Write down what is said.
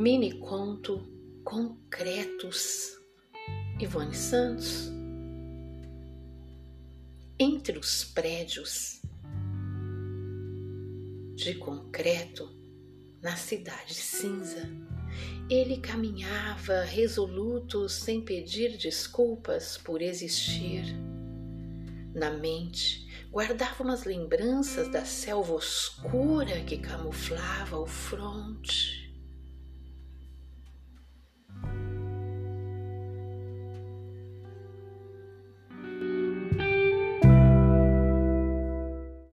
Mini conto concretos. Ivone Santos. Entre os prédios de concreto na cidade cinza, ele caminhava resoluto sem pedir desculpas por existir. Na mente, guardava umas lembranças da selva oscura que camuflava o fronte